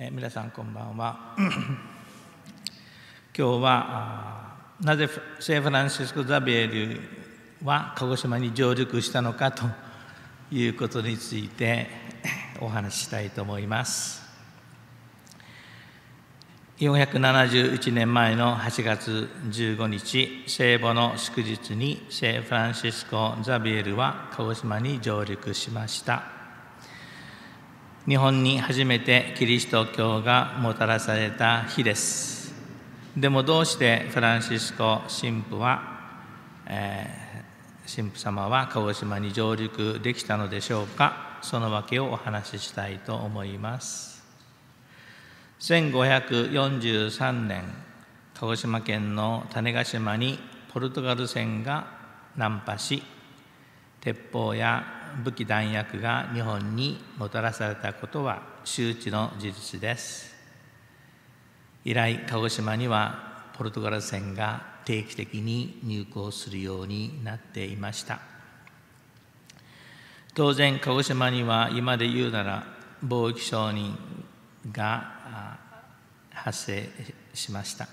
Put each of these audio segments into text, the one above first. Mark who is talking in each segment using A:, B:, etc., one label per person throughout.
A: えー、皆さんこんばんは。今日はなぜ聖フランシスコ・ザビエルは鹿児島に上陸したのかということについて お話ししたいと思います。471年前の8月15日聖母の祝日に聖フランシスコ・ザビエルは鹿児島に上陸しました。日本に初めてキリスト教がもたらされた日です。でもどうしてフランシスコ神父は、えー、神父様は鹿児島に上陸できたのでしょうか？その訳をお話ししたいと思います。1543年鹿児島県の種子島にポルトガル船が難破し鉄砲や武器弾薬が日本にもたらされたことは周知の事実です。以来鹿児島にはポルトガル船が定期的に入港するようになっていました。当然鹿児島には今で言うなら貿易商人が発生しました。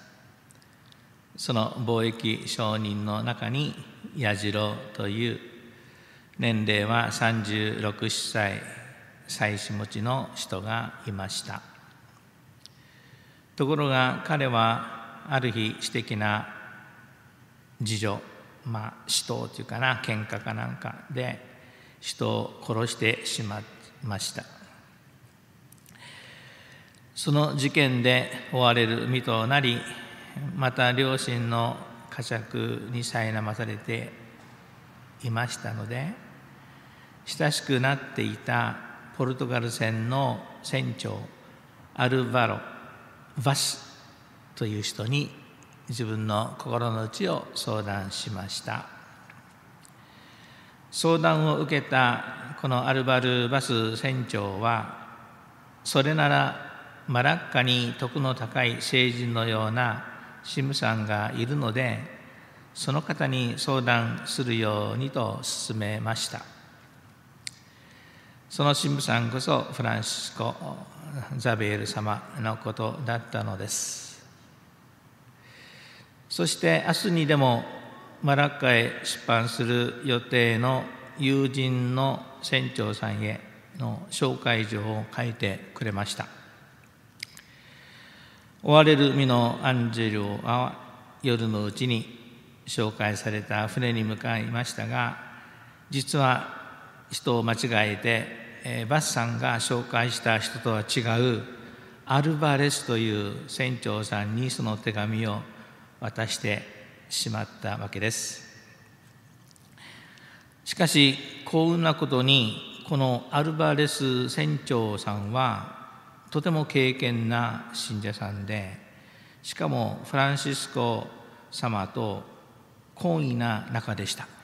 A: その貿易商人の中に矢次郎という年齢は36歳妻子持ちの人がいました。ところが彼はある日私的な事情まあ死闘というかな喧嘩かなんかで人を殺してしまいました。その事件で追われる身となりまた両親の呵責に苛まされていましたので親しくなっていたポルトガル船の船長アルバロ・バスという人に自分の心の内を相談しました。相談を受けたこのアルバル・バス船長はそれならマラッカに徳の高い聖人のようなシムさんがいるのでその方に相談するようにと勧めました。その神父さんこそフランシスコ・ザベール様のことだったのです。そして明日にでもマラッカへ出版する予定の友人の船長さんへの紹介状を書いてくれました。追われる身のアンジェルは夜のうちに紹介された船に向かいましたが実は人を間違えて、えー、バスさんが紹介した人とは違うアルバレスという船長さんにその手紙を渡してしまったわけです。しかし幸運なことにこのアルバレス船長さんはとても敬虔な信者さんでしかもフランシスコ様と懇意な仲でした。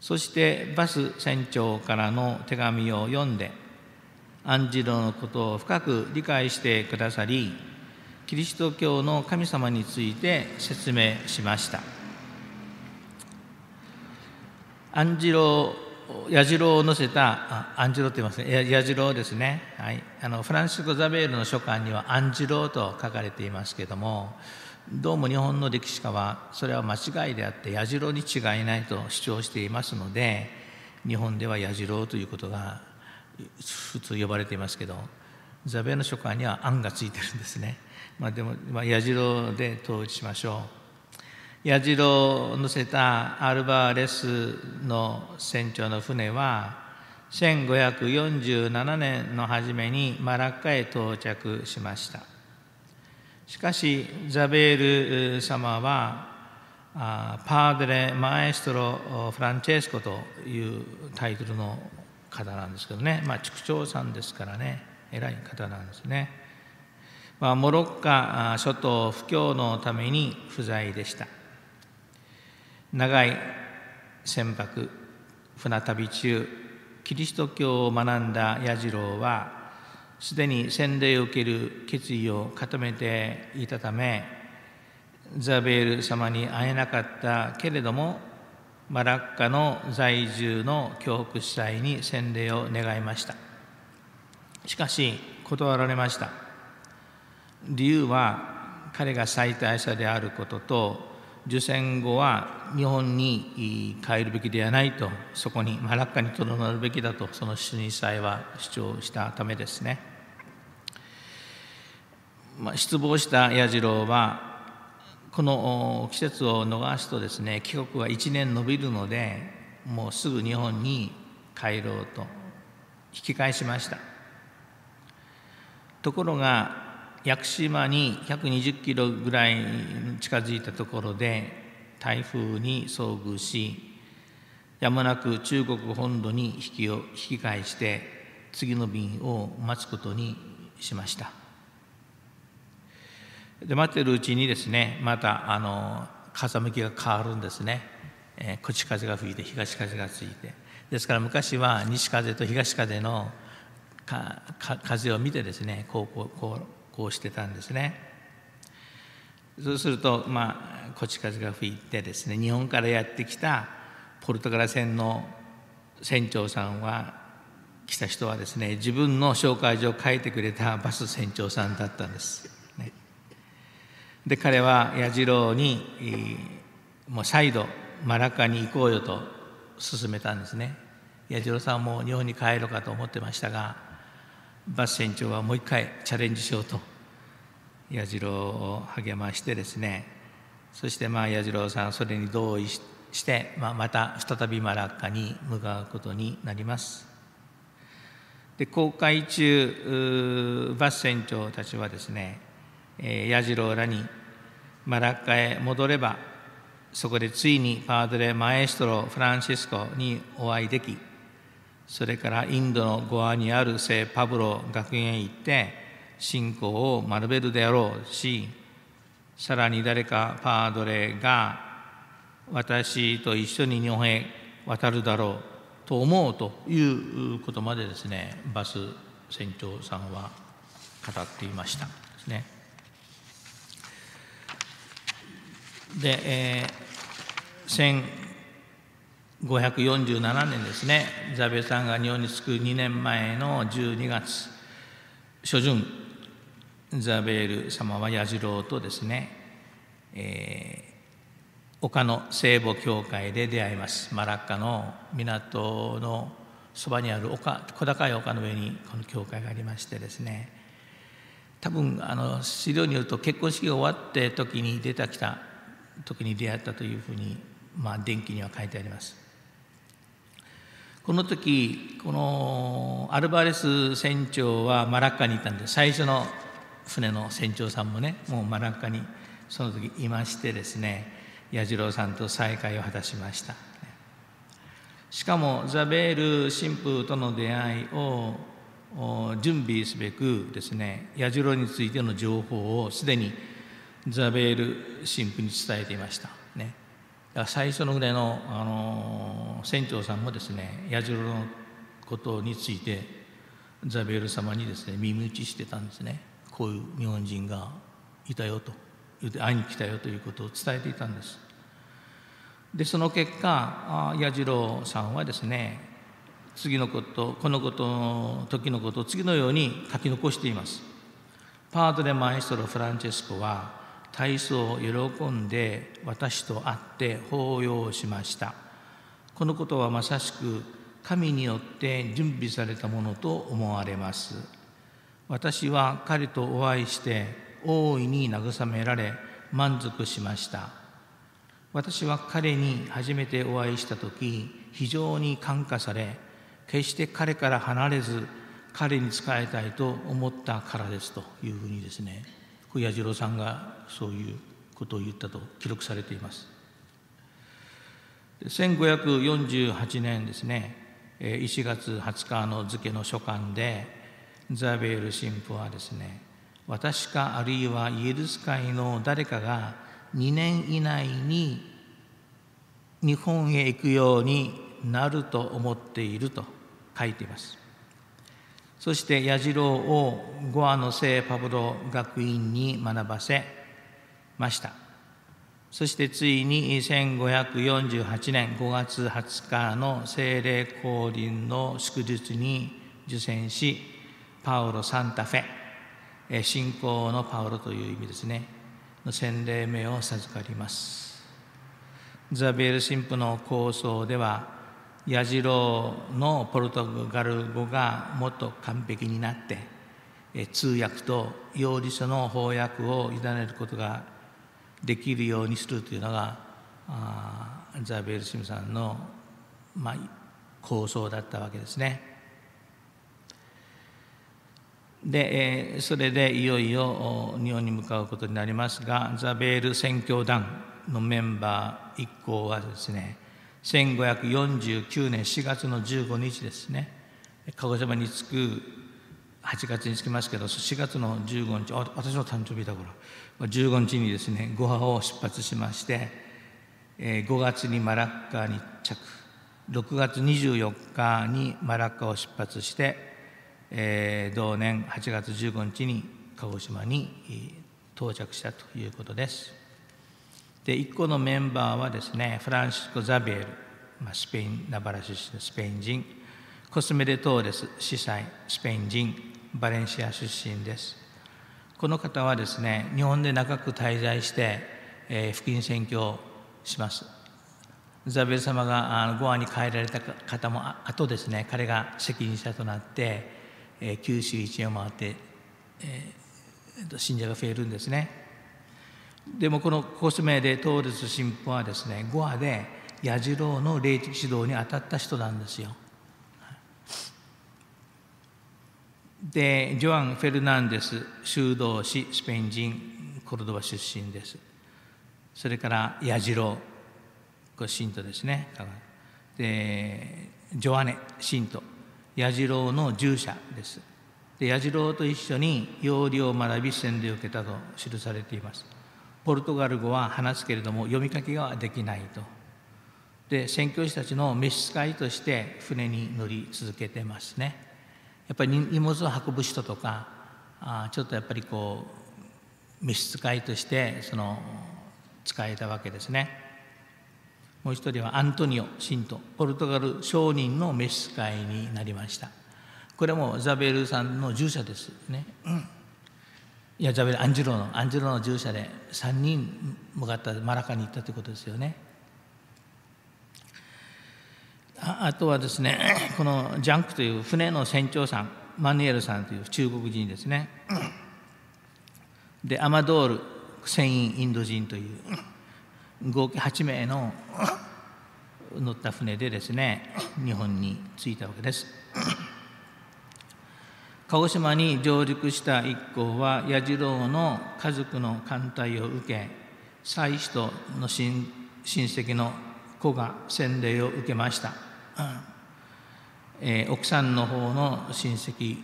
A: そしてバス船長からの手紙を読んでアンジロのことを深く理解してくださりキリスト教の神様について説明しました。アンジロ矢次郎を載せたアンジロって言いますね。矢次郎ですね、はい、あのフランシスコ・ザベールの書簡にはアンジロと書かれていますけどもどうも日本の歴史家はそれは間違いであって矢次郎に違いないと主張していますので日本では矢次郎ということが普通呼ばれていますけどザベの書簡には「案」がついてるんですね。まあ、でも、まあ、矢次郎で統一しましょう。矢印を乗せたアルバーレスの船長の船は1547年の初めにマラッカへ到着しましたしかしザベール様はパーデレ・マエストロ・フランチェスコというタイトルの方なんですけどね、まあ、畜長さんですからね。偉い方なんですね、まあ、モロッカ諸島布教のために不在でした。長い船舶船旅中キリスト教を学んだ矢次郎はすでに洗礼を受ける決意を固めていたためザベール様に会えなかったけれどもマラッカの在住の教福司祭に洗礼を願いました。しかし断られました。理由は彼が最大者であることと受戦後は日本に帰るべきではないとそこにマラッカにとどまるべきだとその主任祭は主張したためですね、まあ、失望した矢次郎はこの季節を逃すとですね帰国は1年延びるのでもうすぐ日本に帰ろうと引き返しました。ところが屋久島に120キロぐらい近づいたところで台風に遭遇しやむなく中国本土に引きを引き返して次の便を待つことにしました。で待ってるうちにですねまたあの風向きが変わるんですね、えー、口風が吹いて東風がついて。ですから昔は西風と東風のか風を見てですねこうこうこうこうしてたんですね。そうするとまあこち風が吹いてですね日本からやってきたポルトガル船の船長さんは来た人はですね自分の紹介状を書いてくれたバス船長さんだったんです、ね、で彼は矢次郎にもう再度マラカに行こうよと勧めたんですね。矢次郎さんも日本に帰ろうかと思ってましたがバス船長はもう一回チャレンジしようと矢次郎を励ましてですね。そしてまあ矢次郎さんそれに同意して、まあ、また再びマラッカに向かうことになります。で航海中バス船長たちはですね矢次郎らにマラッカへ戻ればそこでついにパードレ・マエストロ・フランシスコにお会いできそれからインドのゴアにある聖パブロ学園へ行って信仰を学べるであろうしさらに誰かパードレが私と一緒に日本へ渡るだろうと思うということまでですねバス船長さんは語っていましたですね。で、えー、547年ですね。ザベさんが日本に着く2年前の12月。初旬ザベール様は矢次郎とですね、えー、丘の聖母教会で出会います。マラッカの港のそばにある丘小高い丘の上にこの教会がありましてですね。多分あの資料によると結婚式が終わって時に出てきた時に出会ったというふうにまあ電気には書いてあります。この時このアルバレス船長はマラッカにいたんで最初の船の船長さんもねもうマラッカにその時いましてですね矢次郎さんと再会を果たしました。しかもザベール神父との出会いを準備すべくですね矢次郎についての情報をすでにザベール神父に伝えていました。ね。最初のぐらいの、あの船長さんもですね矢印のことについてザベール様にですね耳打ちしてたんですね。こういう日本人がいたよと言って会いに来たよということを伝えていたんです。でその結果矢次郎さんはですね次のことこのことの時のことを次のように書き残しています。パートレマエストロ・フランチェスコは体操を喜んで私と会って抱擁しました。このことはまさしく神によって準備されたものと思われます。私は彼とお会いして大いに慰められ満足しました。私は彼に初めてお会いした時非常に感化され決して彼から離れず彼に仕えたいと思ったからですというふうにですね矢次郎さんがそういうことを言ったと記録されています。1548年ですね1月20日の付の書簡でザベール神父はですね私かあるいはイエルス会の誰かが2年以内に日本へ行くようになると思っていると書いています。そして矢次郎をゴアの聖パブロ学院に学ばせました。そしてついに1548年5月20日の聖霊降臨の祝日に受選しパウロ・サンタフェ信仰のパウロという意味ですね。の洗礼名を授かります。ザビエル神父の構想では矢次郎のポルトガル語がもっと完璧になって通訳と用理書の翻訳を委ねることができるようにするというのがあザビエル神父さんの、まあ、構想だったわけですね。で、それでいよいよ日本に向かうことになりますが、ザベール宣教団のメンバー一行はですね、1549年4月の15日ですね、鹿児島に着く、8月に着きますけど、4月の15日、私の誕生日だから、15日にですね、ゴハを出発しまして、5月にマラッカに着、6月24日にマラッカを出発して、えー、同年8月15日に鹿児島に到着したということです。で、一個のメンバーはですね、フランシスコ・ザビエル、まあ、スペイン、ナバラ出身のスペイン人、コスメデ・トーレス、司祭、スペイン人、バレンシア出身です。この方はですね、日本で長く滞在して、えー、福音宣教します。ザベル様があのゴアに帰られた方もあとですね、彼が責任者となって、えー、九州一を回って、えー、信者が増えるんですね。でもこのコスメでトーレス神父はですね、ゴアで矢次郎の霊的指導に当たった人なんですよ。で、ジョアン・フェルナンデス、修道士、スペイン人、コルドバ出身です。それから矢次郎、これ信徒ですね。で、ジョアネ、信徒。矢次郎の従者です。で矢次郎と一緒に要領を学び洗礼を受けたと記されています。ポルトガル語は話すけれども読み書きができないと。で宣教師たちの召使いとして船に乗り続けてますね。やっぱり荷物を運ぶ人とかあちょっとやっぱりこう召使いとしてその使えたわけですね。もう一人はアントニオ・信徒ポルトガル商人の召使いになりました。これもザベルさんの従者ですね、うん、いやザベルアンジュロのアンジュロの従者で3人向かったマラカに行ったということですよね。ああとはですね このジャンクという船の船長さんマヌエルさんという中国人ですね。でアマドール船員インド人という合計8名の乗った船でですね日本に着いたわけです。鹿児島に上陸した一行は矢次郎の家族の艦隊を受け妻子との親戚の子が洗礼を受けました、えー、奥さんの方の親戚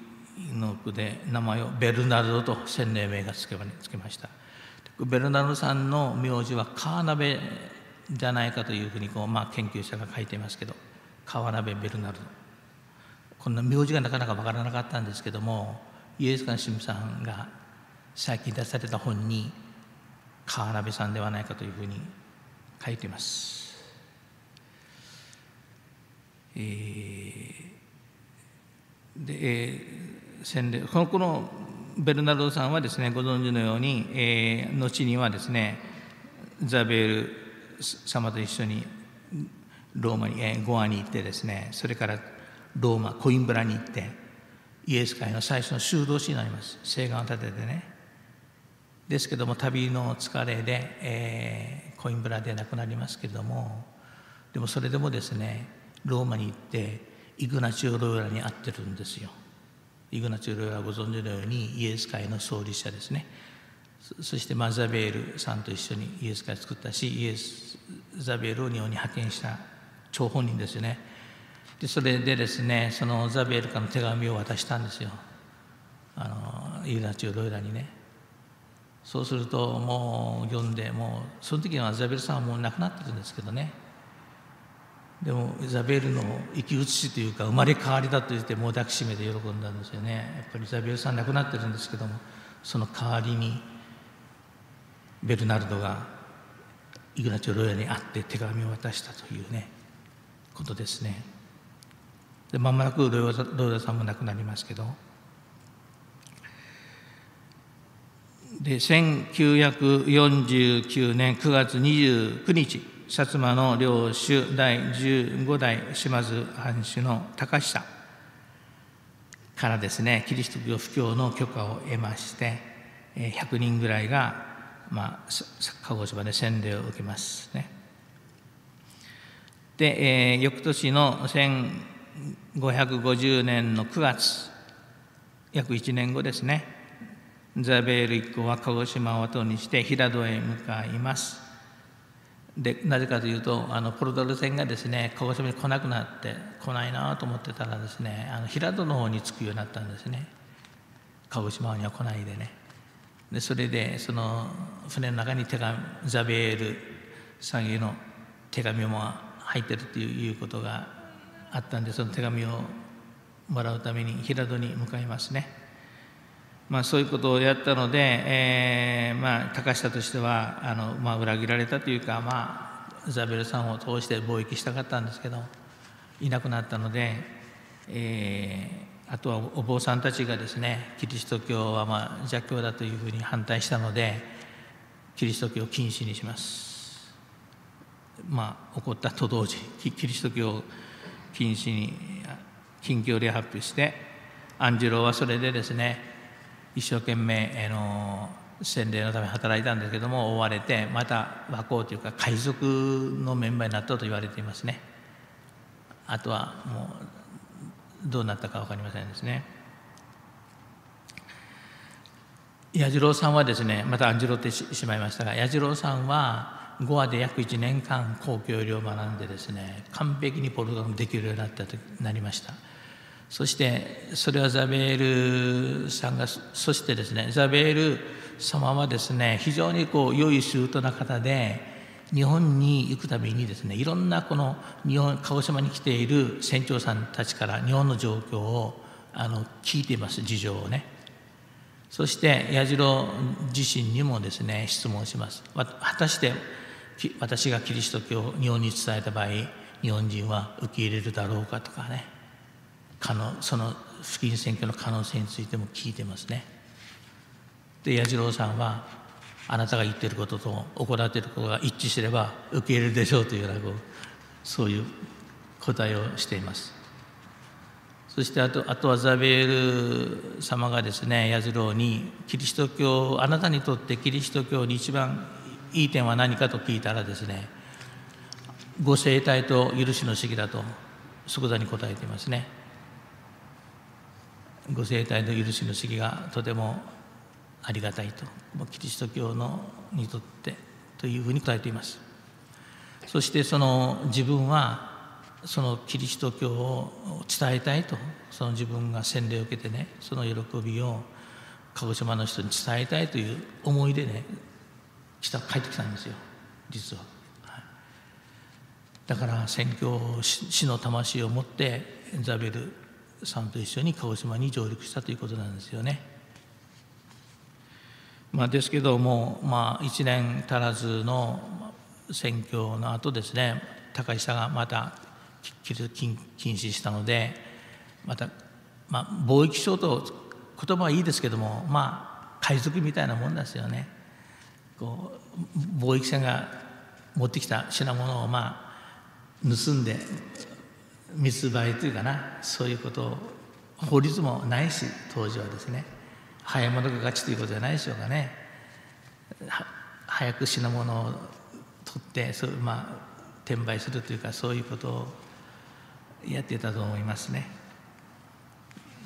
A: の句で名前をベルナルドと洗礼名がつけました。ベルナルドさんの名字は川鍋じゃないかというふうにこう、まあ、研究者が書いてますけど川鍋ベルナルド。こんな名字がなかなか分からなかったんですけどもイエスカン・シムさんが最近出された本に川鍋さんではないかというふうに書いてます。えー、で、えー、洗礼このこのベルナルドさんはですねご存知のように、えー、後にはですねザベール様と一緒にローマに、えー、ゴアに行ってですねそれからローマコインブラに行ってイエス会の最初の修道士になります。聖願を立ててね。ですけども旅の疲れで、えー、コインブラで亡くなりますけれどもでもそれでもですねローマに行ってイグナチオ・ローラに会ってるんですよ。イグナチオ・ロイはご存知のようにイエス会の創立者ですね。そしてマザベールさんと一緒にイエス会を作ったしイエスザベールを日本に派遣した張本人ですよね。でそれでですねそのザベールからの手紙を渡したんですよ。あのイグナチオ・ロイラにね。そうするともう読んでもうその時はザベールさんはもう亡くなってるんですけどね。でもイザベールの生き写しというか生まれ変わりだと言ってもう抱きしめて喜んだんですよね。やっぱりイザベールさん亡くなってるんですけどもその代わりにベルナルドがイグナチョ・ロヤに会って手紙を渡したというねことですね。でまもなくロヨダさんも亡くなりますけど。で1949年9月29日。薩摩の領主第15代島津藩主の高久からですねキリスト教布教の許可を得まして100人ぐらいが、まあ、鹿児島で洗礼を受けますね。で、えー、翌年の1550年の9月約1年後ですねザベール一行は鹿児島を後にして平戸へ向かいますでなぜかというとあのポルトガル船がですね鹿児島に来なくなって来ないなと思ってたらですねあの平戸の方に着くようになったんですね鹿児島には来ないでねでそれでその船の中に手紙ザベールさんへの手紙も入ってるということがあったんでその手紙をもらうために平戸に向かいますね。まあ、そういうことをやったので、えー、まあ、高下としてはあの、まあ、裏切られたというか、まあ、ザベルさんを通して貿易したかったんですけどいなくなったので、えー、あとはお坊さんたちがですねキリスト教はまあ邪教だというふうに反対したのでキリスト教を禁止にします。まあ、起こったと同時キリスト教禁止に近況で発表してアンジロはそれでですね一生懸命、あの洗礼のため働いたんですけども追われてまた和光というか海賊のメンバーになったと言われていますね。あとはもうどうなったか分かりませんですね。矢次郎さんはですねまた案じろってしまいましたが矢次郎さんはゴアで約1年間公共医療を学んでですね完璧にポルトガルできるようになったとなりました。そしてそれはザベールさんがそしてですねザベール様はですね非常にこう良い周到な方で日本に行くためにですねいろんなこの日本鹿児島に来ている船長さんたちから日本の状況をあの聞いています事情をね。そして矢次郎自身にもですね質問します。果たして私がキリスト教を日本に伝えた場合日本人は受け入れるだろうかとかね。可能その不金選挙の可能性についても聞いてますね。で矢次郎さんはあなたが言ってることと行っていることが一致すれば受け入れるでしょうというようなそういう答えをしています。そしてあとあとはザベール様がですね矢次郎にキリスト教あなたにとってキリスト教に一番いい点は何かと聞いたらですねご生体と許しの式だと即座に答えていますね。ご生体の許しの式がとてもありがたいとキリスト教のにとってというふうに答えています。そしてその自分はそのキリスト教を伝えたいとその自分が洗礼を受けてねその喜びを鹿児島の人に伝えたいという思いでね帰ってきたんですよ実は、はい、だから宣教師の魂を持ってザベルさんと一緒に鹿児島に上陸したということなんですよね。まあ、ですけども、まあ、1年足らずの選挙の後ですね高久がまた禁止したのでまた、まあ、貿易商と言葉はいいですけどもまあ海賊みたいなもんですよね。こう貿易船が持ってきた品物をまあ盗んで密売というかなそういうことを法律もないし当時はですね早い者が勝ちということじゃないでしょうかね早く品物を取ってそう、まあ、転売するというかそういうことをやってたと思いますね。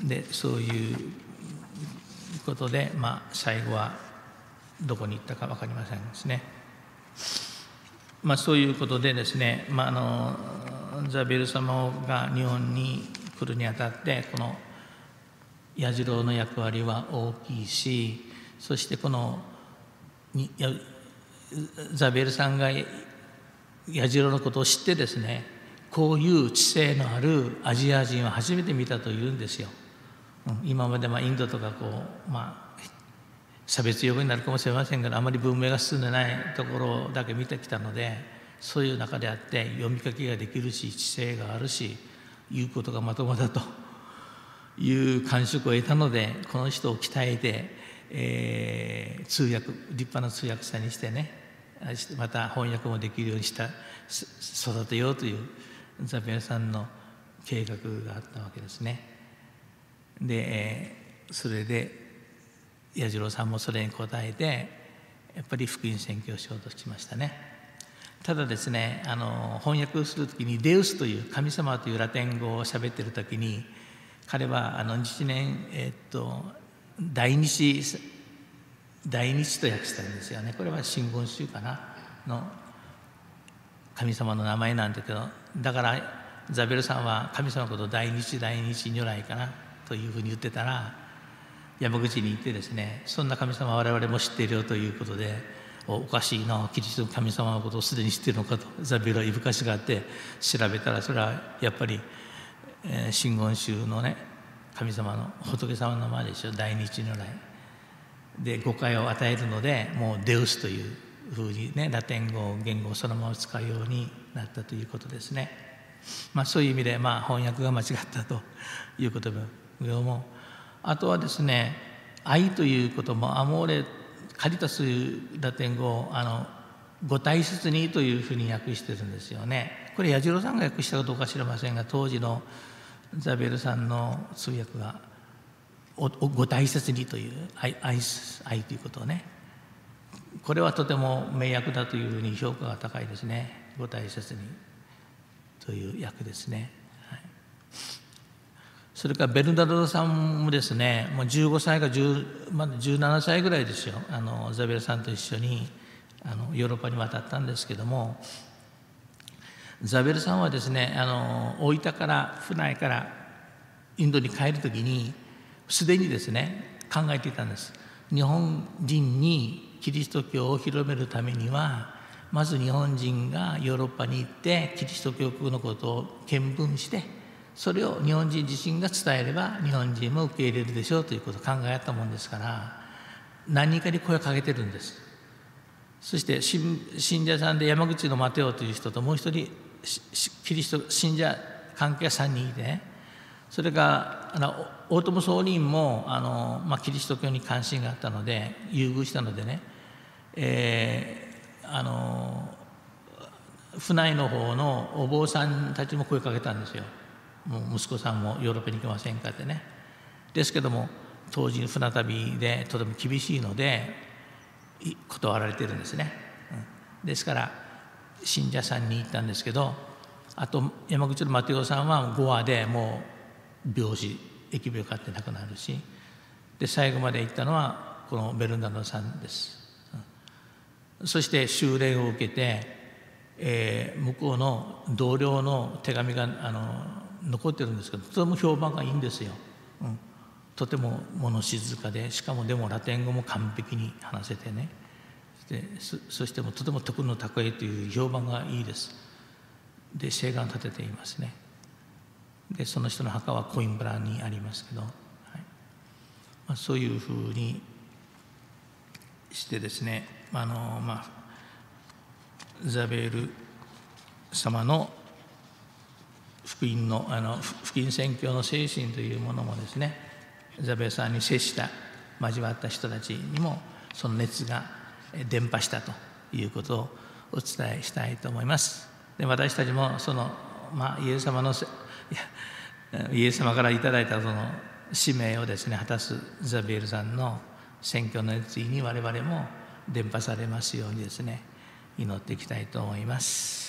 A: でそういうことで、まあ、最後はどこに行ったか分かりませんですね。まあ、そういうことでですね、まあ、あのザベル様が日本に来るにあたってこの矢次郎の役割は大きいしそしてこのザベルさんが矢次郎のことを知ってですねこういう知性のあるアジア人は初めて見たというんですよ。今までまあインドとかこう、まあ、差別用語になるかもしれませんがあまり文明が進んでないところだけ見てきたので。そういう中であって読み書きができるし知性があるし言うことがまともだという感触を得たのでこの人を鍛えて、えー、通訳立派な通訳者にしてねまた翻訳もできるようにした育てようというザビエルさんの計画があったわけですね。でそれで彌次郎さんもそれに応えてやっぱり福音宣教しようとしましたね。ただですねあの翻訳する時に「デウス」という神様というラテン語を喋ってる時に彼はあの日年、えっと大日大日と訳したんですよね。これは真言宗かな？の神様の名前なんだけどだからザベルさんは神様のことを大日大日如来かな？というふうに言ってたら山口に行ってですねそんな神様我々も知っているよということでおかしいなキリストの神様のことをすでに知っているのかとザビエルはいぶかしがあって調べたらそれはやっぱり、えー、真言宗のね神様の仏様の前でしょ大日如来で誤解を与えるのでもうデウスというふうにねラテン語言語をそのまま使うようになったということですね。まあ、そういう意味で、まあ、翻訳が間違ったということもあとはですね愛ということもアモーレカリタスラテン語あのご大切にというふうに訳してるんですよね。これ彌次郎さんが訳したかどうか知りませんが当時のザベルさんの通訳がご大切にという愛愛愛ということをね。これはとても名訳だというふうに評価が高いですね。ご大切にという訳ですね、はい、それからベルナルドさんもですねもう15歳か10まだ17歳ぐらいですよ。あのザベルさんと一緒にあのヨーロッパに渡ったんですけども。ザベルさんはですねあの大分から船からインドに帰る時にすでにですね考えていたんです。日本人にキリスト教を広めるためにはまず日本人がヨーロッパに行ってキリスト教国のことを見聞してそれを日本人自身が伝えれば日本人も受け入れるでしょうということを考えたもんですから何人かに声をかけてるんです。そして信者さんで山口のマテオという人ともう一人キリスト信者関係3人いてねそれがあの大友総理もあの、まあ、キリスト教に関心があったので優遇したのでね、えー、あの船井の方のお坊さんたちも声をかけたんですよ。もう息子さんもヨーロッパに行きませんかってね。ですけども当時船旅でとても厳しいので断られてるんですね、うん、ですから信者さんに行ったんですけどあと山口のマテオさんは5話でもう病死疫病かって亡くなるしで最後まで行ったのはこのベルナドさんです、そして修練を受けて、えー、向こうの同僚の手紙があの残ってるんですけどとても評判がいいんですよ、うん、とても物静かでしかもでもラテン語も完璧に話せてね。でそしてもとても徳の高いという評判がいいです。で誓願立てていますね。でその人の墓はコインブラにありますけど、はい。まあ、そういうふうにしてですねあの、まあ、ザベール様の福音のあの福音宣教の精神というものもですねザベールさんに接した交わった人たちにもその熱が伝播したということをお伝えしたいと思います。で私たちもその、まあ、イエス様の イエス様からいただいたその使命をですね果たすザビエルさんの選挙の熱意に我々も伝播されますようにですね祈っていきたいと思います。